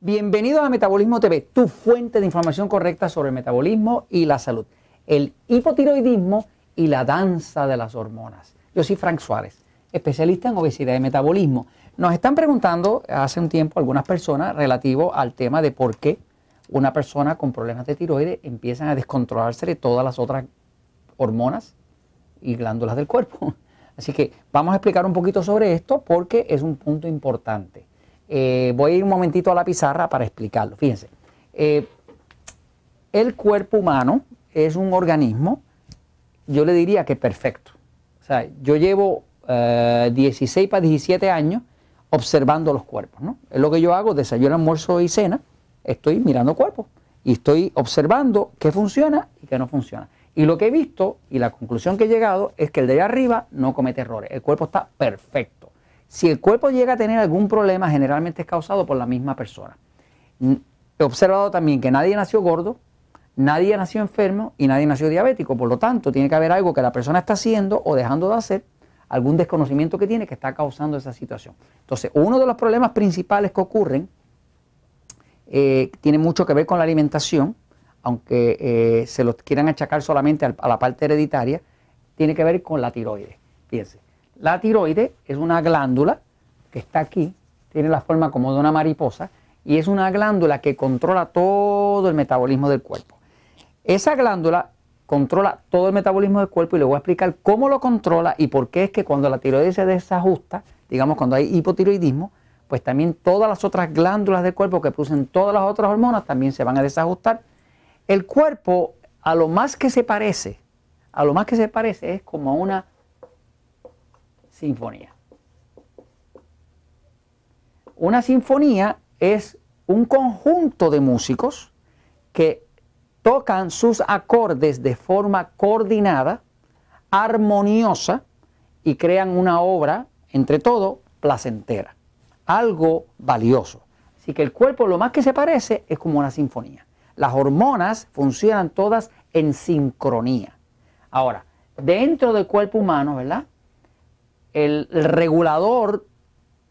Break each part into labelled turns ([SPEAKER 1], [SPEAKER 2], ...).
[SPEAKER 1] Bienvenidos a Metabolismo TV, tu fuente de información correcta sobre el metabolismo y la salud, el hipotiroidismo y la danza de las hormonas. Yo soy Frank Suárez, especialista en obesidad y metabolismo. Nos están preguntando hace un tiempo algunas personas relativo al tema de por qué una persona con problemas de tiroides empiezan a descontrolarse de todas las otras hormonas y glándulas del cuerpo. Así que vamos a explicar un poquito sobre esto porque es un punto importante. Eh, voy a ir un momentito a la pizarra para explicarlo. Fíjense, eh, el cuerpo humano es un organismo, yo le diría que perfecto. O sea, yo llevo 16 eh, para 17 años observando los cuerpos. ¿no? Es lo que yo hago, desayuno, almuerzo y cena, estoy mirando cuerpos y estoy observando qué funciona y qué no funciona. Y lo que he visto y la conclusión que he llegado es que el de allá arriba no comete errores, el cuerpo está perfecto. Si el cuerpo llega a tener algún problema, generalmente es causado por la misma persona. He observado también que nadie nació gordo, nadie nació enfermo y nadie nació diabético. Por lo tanto, tiene que haber algo que la persona está haciendo o dejando de hacer, algún desconocimiento que tiene que está causando esa situación. Entonces, uno de los problemas principales que ocurren eh, tiene mucho que ver con la alimentación, aunque eh, se lo quieran achacar solamente a la parte hereditaria, tiene que ver con la tiroides. Fíjense, la tiroides es una glándula que está aquí, tiene la forma como de una mariposa y es una glándula que controla todo el metabolismo del cuerpo. Esa glándula controla todo el metabolismo del cuerpo y le voy a explicar cómo lo controla y por qué es que cuando la tiroides se desajusta, digamos cuando hay hipotiroidismo, pues también todas las otras glándulas del cuerpo que producen todas las otras hormonas también se van a desajustar. El cuerpo a lo más que se parece, a lo más que se parece es como una sinfonía. Una sinfonía es un conjunto de músicos que tocan sus acordes de forma coordinada, armoniosa y crean una obra, entre todo, placentera, algo valioso. Así que el cuerpo lo más que se parece es como una sinfonía. Las hormonas funcionan todas en sincronía. Ahora, dentro del cuerpo humano, ¿verdad? El, regulador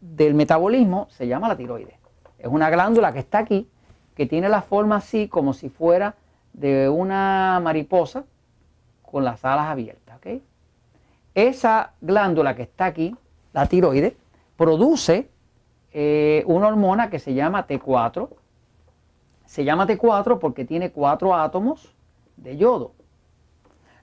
[SPEAKER 1] del metabolismo se llama la tiroides. Es una glándula que está aquí, que tiene la forma así como si fuera de una mariposa con las alas abiertas. Esa glándula que está aquí, la tiroides, produce eh, una hormona que se llama T4. Se llama T4 porque tiene cuatro átomos de yodo.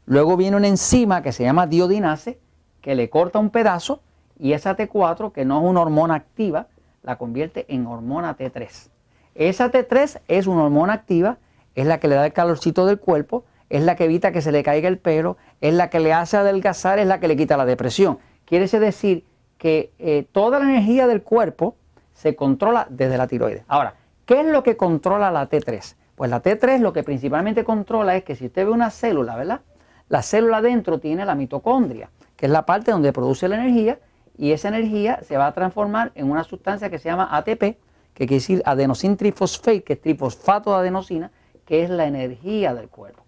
[SPEAKER 1] Luego viene una enzima que se llama diodinase que le corta un pedazo y esa T4, que no es una hormona activa, la convierte en hormona T3. Esa T3 es una hormona activa, es la que le da el calorcito del cuerpo, es la que evita que se le caiga el pelo, es la que le hace adelgazar, es la que le quita la depresión. Quiere decir que eh, toda la energía del cuerpo se controla desde la tiroides. Ahora, ¿qué es lo que controla la T3? Pues la T3 lo que principalmente controla es que si usted ve una célula, ¿verdad? La célula dentro tiene la mitocondria que es la parte donde produce la energía, y esa energía se va a transformar en una sustancia que se llama ATP, que quiere decir adenosine trifosfate, que es trifosfato de adenosina, que es la energía del cuerpo.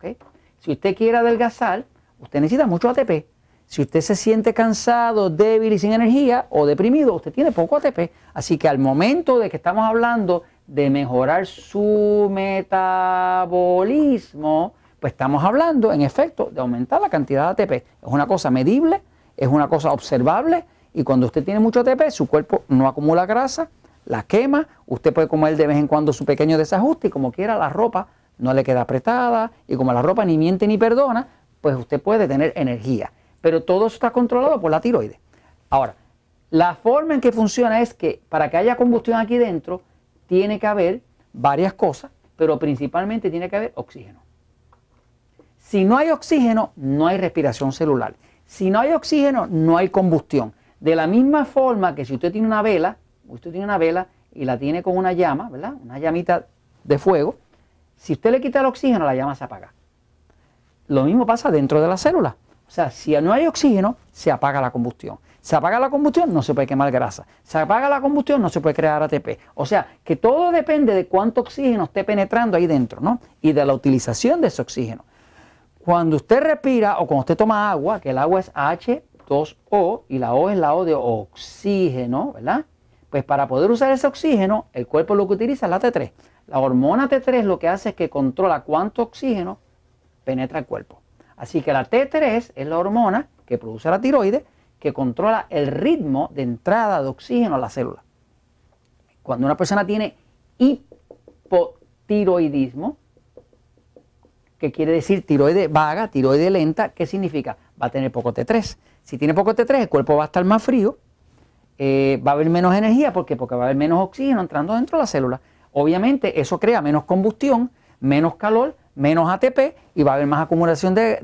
[SPEAKER 1] Si usted quiere adelgazar, usted necesita mucho ATP. Si usted se siente cansado, débil y sin energía o deprimido, usted tiene poco ATP. Así que al momento de que estamos hablando de mejorar su metabolismo, pues estamos hablando, en efecto, de aumentar la cantidad de ATP. Es una cosa medible, es una cosa observable y cuando usted tiene mucho ATP, su cuerpo no acumula grasa, la quema, usted puede comer de vez en cuando su pequeño desajuste y como quiera la ropa no le queda apretada y como la ropa ni miente ni perdona, pues usted puede tener energía. Pero todo eso está controlado por la tiroides. Ahora, la forma en que funciona es que para que haya combustión aquí dentro, tiene que haber varias cosas, pero principalmente tiene que haber oxígeno. Si no hay oxígeno, no hay respiración celular. Si no hay oxígeno, no hay combustión. De la misma forma que si usted tiene una vela, usted tiene una vela y la tiene con una llama, ¿verdad? Una llamita de fuego. Si usted le quita el oxígeno, la llama se apaga. Lo mismo pasa dentro de la célula. O sea, si no hay oxígeno, se apaga la combustión. Se apaga la combustión, no se puede quemar grasa. Se apaga la combustión, no se puede crear ATP. O sea, que todo depende de cuánto oxígeno esté penetrando ahí dentro, ¿no? Y de la utilización de ese oxígeno. Cuando usted respira o cuando usted toma agua, que el agua es H2O y la O es la O de oxígeno, ¿verdad? Pues para poder usar ese oxígeno, el cuerpo lo que utiliza es la T3. La hormona T3 lo que hace es que controla cuánto oxígeno penetra el cuerpo. Así que la T3 es la hormona que produce la tiroides que controla el ritmo de entrada de oxígeno a la célula. Cuando una persona tiene hipotiroidismo, que quiere decir tiroide vaga, tiroide lenta, ¿qué significa? Va a tener poco T3. Si tiene poco T3, el cuerpo va a estar más frío, eh, va a haber menos energía, ¿por qué? Porque va a haber menos oxígeno entrando dentro de la célula. Obviamente eso crea menos combustión, menos calor, menos ATP y va a haber más acumulación de,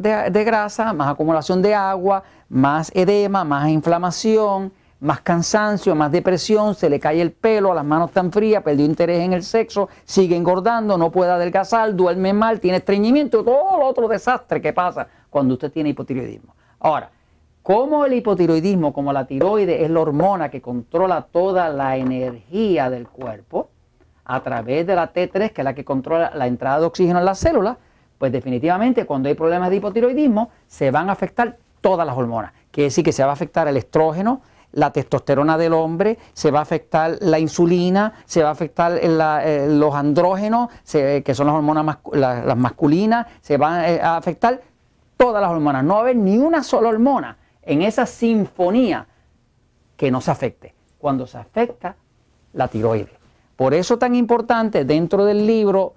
[SPEAKER 1] grasa, más acumulación de agua, más edema, más inflamación, más cansancio, más depresión, se le cae el pelo, las manos están frías, perdió interés en el sexo, sigue engordando, no puede adelgazar, duerme mal, tiene estreñimiento, todo lo otro desastre que pasa cuando usted tiene hipotiroidismo. Ahora, como el hipotiroidismo, como la tiroide es la hormona que controla toda la energía del cuerpo, a través de la T3, que es la que controla la entrada de oxígeno en las células, pues definitivamente cuando hay problemas de hipotiroidismo se van a afectar todas las hormonas. Quiere decir que se va a afectar el estrógeno, la testosterona del hombre, se va a afectar la insulina, se va a afectar eh, los andrógenos, que son las hormonas las masculinas, se van eh, a afectar todas las hormonas. No va a haber ni una sola hormona en esa sinfonía que no se afecte. Cuando se afecta la tiroides. Por eso tan importante dentro del libro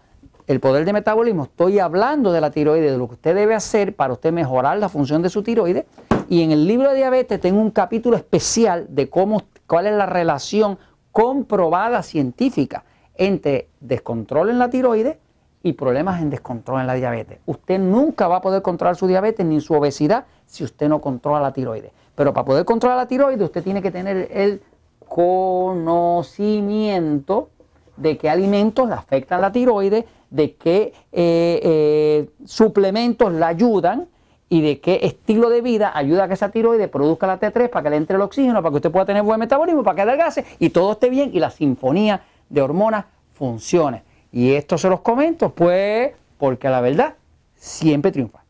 [SPEAKER 1] El poder de metabolismo, estoy hablando de la tiroides, de lo que usted debe hacer para usted mejorar la función de su tiroides. Y en el libro de diabetes tengo un capítulo especial de cómo, cuál es la relación comprobada científica entre descontrol en la tiroides y problemas en descontrol en la diabetes. Usted nunca va a poder controlar su diabetes ni su obesidad si usted no controla la tiroides. Pero para poder controlar la tiroides usted tiene que tener el conocimiento de qué alimentos le afectan la tiroides, de qué eh, eh, suplementos la ayudan y de qué estilo de vida ayuda a que esa tiroides produzca la T3 para que le entre el oxígeno, para que usted pueda tener buen metabolismo, para que adelgase y todo esté bien y la sinfonía de hormonas funcione. Y esto se los comento, pues, porque la verdad siempre triunfa.